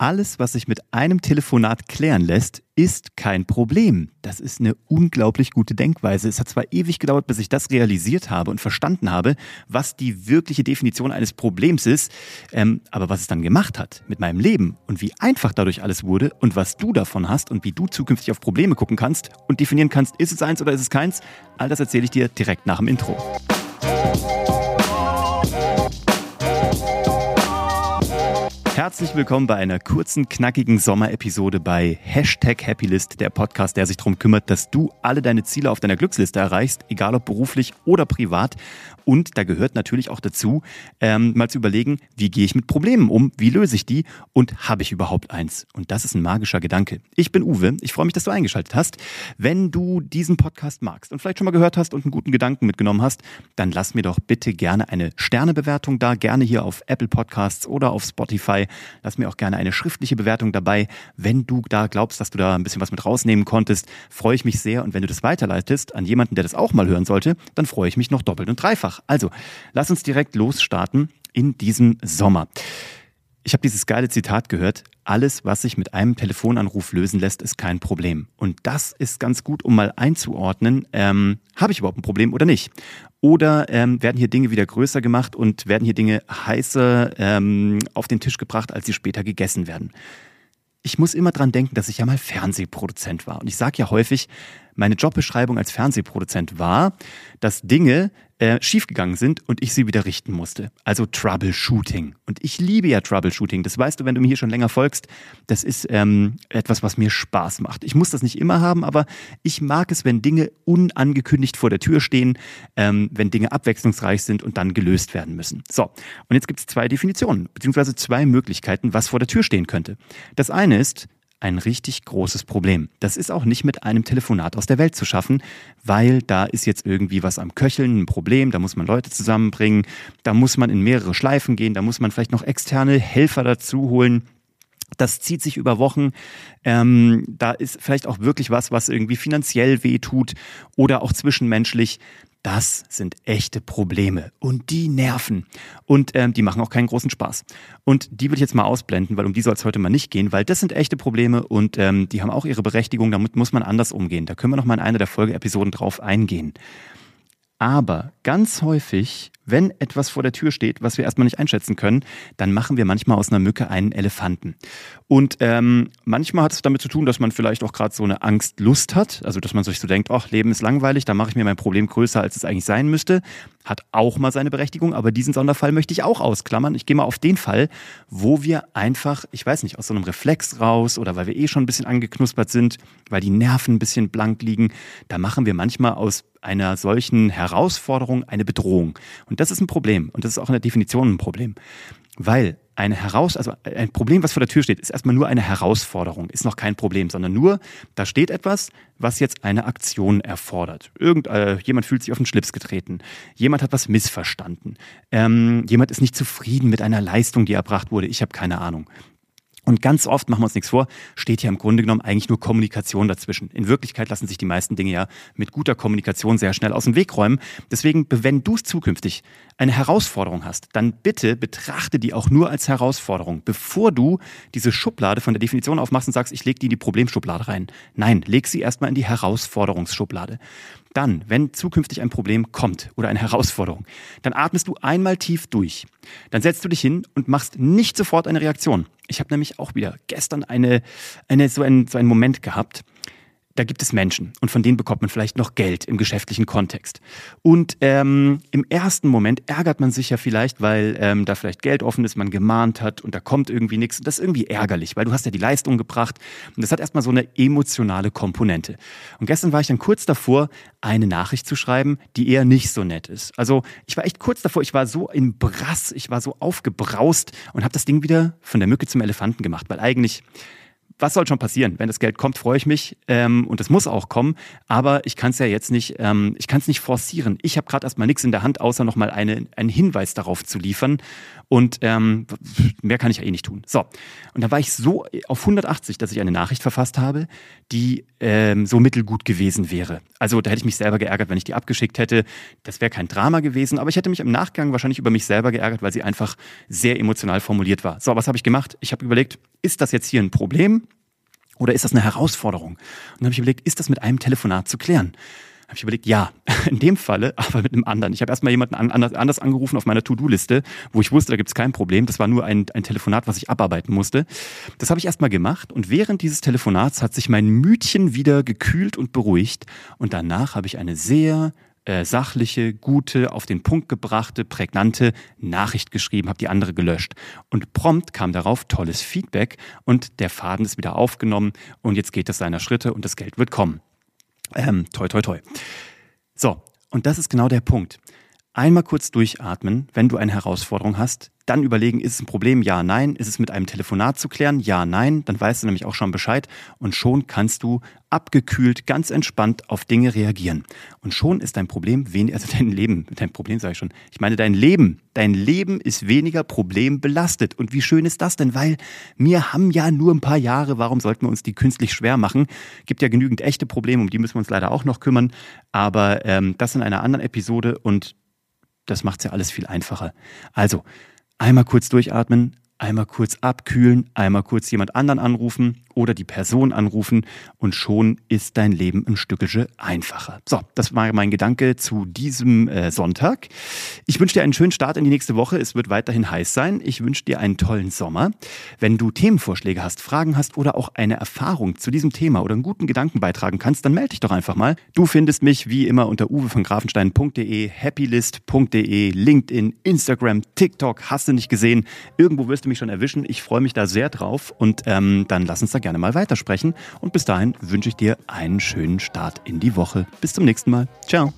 Alles, was sich mit einem Telefonat klären lässt, ist kein Problem. Das ist eine unglaublich gute Denkweise. Es hat zwar ewig gedauert, bis ich das realisiert habe und verstanden habe, was die wirkliche Definition eines Problems ist, ähm, aber was es dann gemacht hat mit meinem Leben und wie einfach dadurch alles wurde und was du davon hast und wie du zukünftig auf Probleme gucken kannst und definieren kannst, ist es eins oder ist es keins, all das erzähle ich dir direkt nach dem Intro. Herzlich willkommen bei einer kurzen, knackigen Sommerepisode bei Hashtag Happylist, der Podcast, der sich darum kümmert, dass du alle deine Ziele auf deiner Glücksliste erreichst, egal ob beruflich oder privat. Und da gehört natürlich auch dazu, ähm, mal zu überlegen, wie gehe ich mit Problemen um, wie löse ich die und habe ich überhaupt eins? Und das ist ein magischer Gedanke. Ich bin Uwe, ich freue mich, dass du eingeschaltet hast. Wenn du diesen Podcast magst und vielleicht schon mal gehört hast und einen guten Gedanken mitgenommen hast, dann lass mir doch bitte gerne eine Sternebewertung da, gerne hier auf Apple Podcasts oder auf Spotify. Lass mir auch gerne eine schriftliche Bewertung dabei. Wenn du da glaubst, dass du da ein bisschen was mit rausnehmen konntest, freue ich mich sehr. Und wenn du das weiterleitest an jemanden, der das auch mal hören sollte, dann freue ich mich noch doppelt und dreifach. Also, lass uns direkt losstarten in diesem Sommer. Ich habe dieses geile Zitat gehört, alles, was sich mit einem Telefonanruf lösen lässt, ist kein Problem. Und das ist ganz gut, um mal einzuordnen, ähm, habe ich überhaupt ein Problem oder nicht? Oder ähm, werden hier Dinge wieder größer gemacht und werden hier Dinge heißer ähm, auf den Tisch gebracht, als sie später gegessen werden? Ich muss immer dran denken, dass ich ja mal Fernsehproduzent war. Und ich sage ja häufig, meine Jobbeschreibung als Fernsehproduzent war, dass Dinge äh, schiefgegangen sind und ich sie wieder richten musste. Also Troubleshooting. Und ich liebe ja Troubleshooting. Das weißt du, wenn du mir hier schon länger folgst. Das ist ähm, etwas, was mir Spaß macht. Ich muss das nicht immer haben, aber ich mag es, wenn Dinge unangekündigt vor der Tür stehen, ähm, wenn Dinge abwechslungsreich sind und dann gelöst werden müssen. So, und jetzt gibt es zwei Definitionen, beziehungsweise zwei Möglichkeiten, was vor der Tür stehen könnte. Das eine ist, ein richtig großes Problem. Das ist auch nicht mit einem Telefonat aus der Welt zu schaffen, weil da ist jetzt irgendwie was am Köcheln, ein Problem, da muss man Leute zusammenbringen, da muss man in mehrere Schleifen gehen, da muss man vielleicht noch externe Helfer dazu holen. Das zieht sich über Wochen. Ähm, da ist vielleicht auch wirklich was, was irgendwie finanziell wehtut oder auch zwischenmenschlich. Das sind echte Probleme und die nerven und ähm, die machen auch keinen großen Spaß. Und die will ich jetzt mal ausblenden, weil um die soll es heute mal nicht gehen, weil das sind echte Probleme und ähm, die haben auch ihre Berechtigung, damit muss man anders umgehen. Da können wir noch mal in einer der Folgeepisoden drauf eingehen. Aber ganz häufig, wenn etwas vor der Tür steht, was wir erstmal nicht einschätzen können, dann machen wir manchmal aus einer Mücke einen Elefanten. Und ähm, manchmal hat es damit zu tun, dass man vielleicht auch gerade so eine Angstlust hat, also dass man sich so denkt, ach, Leben ist langweilig, da mache ich mir mein Problem größer, als es eigentlich sein müsste. Hat auch mal seine Berechtigung, aber diesen Sonderfall möchte ich auch ausklammern. Ich gehe mal auf den Fall, wo wir einfach, ich weiß nicht, aus so einem Reflex raus oder weil wir eh schon ein bisschen angeknuspert sind, weil die Nerven ein bisschen blank liegen, da machen wir manchmal aus einer solchen Herausforderung eine Bedrohung. Und das ist ein Problem. Und das ist auch in der Definition ein Problem. Weil eine Heraus, also ein Problem, was vor der Tür steht, ist erstmal nur eine Herausforderung, ist noch kein Problem, sondern nur, da steht etwas, was jetzt eine Aktion erfordert. Irgend, äh, jemand fühlt sich auf den Schlips getreten, jemand hat was missverstanden, ähm, jemand ist nicht zufrieden mit einer Leistung, die erbracht wurde, ich habe keine Ahnung. Und ganz oft, machen wir uns nichts vor, steht ja im Grunde genommen eigentlich nur Kommunikation dazwischen. In Wirklichkeit lassen sich die meisten Dinge ja mit guter Kommunikation sehr schnell aus dem Weg räumen. Deswegen, wenn du zukünftig eine Herausforderung hast, dann bitte betrachte die auch nur als Herausforderung, bevor du diese Schublade von der Definition aufmachst und sagst, ich lege die in die Problemschublade rein. Nein, leg sie erstmal in die Herausforderungsschublade. Dann, wenn zukünftig ein Problem kommt oder eine Herausforderung, dann atmest du einmal tief durch. Dann setzt du dich hin und machst nicht sofort eine Reaktion ich habe nämlich auch wieder gestern eine, eine, so, einen, so einen Moment gehabt da gibt es Menschen und von denen bekommt man vielleicht noch Geld im geschäftlichen Kontext. Und ähm, im ersten Moment ärgert man sich ja vielleicht, weil ähm, da vielleicht Geld offen ist, man gemahnt hat und da kommt irgendwie nichts. Und das ist irgendwie ärgerlich, weil du hast ja die Leistung gebracht und das hat erstmal so eine emotionale Komponente. Und gestern war ich dann kurz davor, eine Nachricht zu schreiben, die eher nicht so nett ist. Also ich war echt kurz davor, ich war so im Brass, ich war so aufgebraust und habe das Ding wieder von der Mücke zum Elefanten gemacht, weil eigentlich was soll schon passieren? Wenn das Geld kommt, freue ich mich ähm, und es muss auch kommen. Aber ich kann es ja jetzt nicht, ähm, ich kann es nicht forcieren. Ich habe gerade erstmal nichts in der Hand, außer nochmal eine, einen Hinweis darauf zu liefern. Und ähm, mehr kann ich ja eh nicht tun. So, und da war ich so auf 180, dass ich eine Nachricht verfasst habe, die ähm, so mittelgut gewesen wäre. Also da hätte ich mich selber geärgert, wenn ich die abgeschickt hätte. Das wäre kein Drama gewesen, aber ich hätte mich im Nachgang wahrscheinlich über mich selber geärgert, weil sie einfach sehr emotional formuliert war. So, was habe ich gemacht? Ich habe überlegt, ist das jetzt hier ein Problem? Oder ist das eine Herausforderung? Und dann habe ich überlegt, ist das mit einem Telefonat zu klären? habe ich überlegt, ja, in dem Falle, aber mit einem anderen. Ich habe erstmal jemanden anders angerufen auf meiner To-Do-Liste, wo ich wusste, da gibt es kein Problem. Das war nur ein, ein Telefonat, was ich abarbeiten musste. Das habe ich erstmal gemacht und während dieses Telefonats hat sich mein Mütchen wieder gekühlt und beruhigt und danach habe ich eine sehr äh, sachliche, gute, auf den Punkt gebrachte, prägnante Nachricht geschrieben, habe die andere gelöscht. Und prompt kam darauf tolles Feedback und der Faden ist wieder aufgenommen und jetzt geht es seiner Schritte und das Geld wird kommen. Ähm, toi, toi, toi. So, und das ist genau der Punkt. Einmal kurz durchatmen, wenn du eine Herausforderung hast, dann überlegen, ist es ein Problem? Ja, nein. Ist es mit einem Telefonat zu klären? Ja, nein. Dann weißt du nämlich auch schon Bescheid. Und schon kannst du abgekühlt, ganz entspannt auf Dinge reagieren. Und schon ist dein Problem weniger, also dein Leben, dein Problem sage ich schon. Ich meine, dein Leben, dein Leben ist weniger problembelastet. Und wie schön ist das denn? Weil wir haben ja nur ein paar Jahre. Warum sollten wir uns die künstlich schwer machen? Gibt ja genügend echte Probleme, um die müssen wir uns leider auch noch kümmern. Aber ähm, das in einer anderen Episode und das macht es ja alles viel einfacher. Also, einmal kurz durchatmen, einmal kurz abkühlen, einmal kurz jemand anderen anrufen oder die Person anrufen und schon ist dein Leben ein Stückchen einfacher. So, das war mein Gedanke zu diesem äh, Sonntag. Ich wünsche dir einen schönen Start in die nächste Woche. Es wird weiterhin heiß sein. Ich wünsche dir einen tollen Sommer. Wenn du Themenvorschläge hast, Fragen hast oder auch eine Erfahrung zu diesem Thema oder einen guten Gedanken beitragen kannst, dann melde dich doch einfach mal. Du findest mich wie immer unter uwe von grafenstein.de, happylist.de, LinkedIn, Instagram, TikTok. Hast du nicht gesehen? Irgendwo wirst du mich schon erwischen. Ich freue mich da sehr drauf und ähm, dann lass uns da gerne gerne mal weitersprechen. Und bis dahin wünsche ich dir einen schönen Start in die Woche. Bis zum nächsten Mal. Ciao.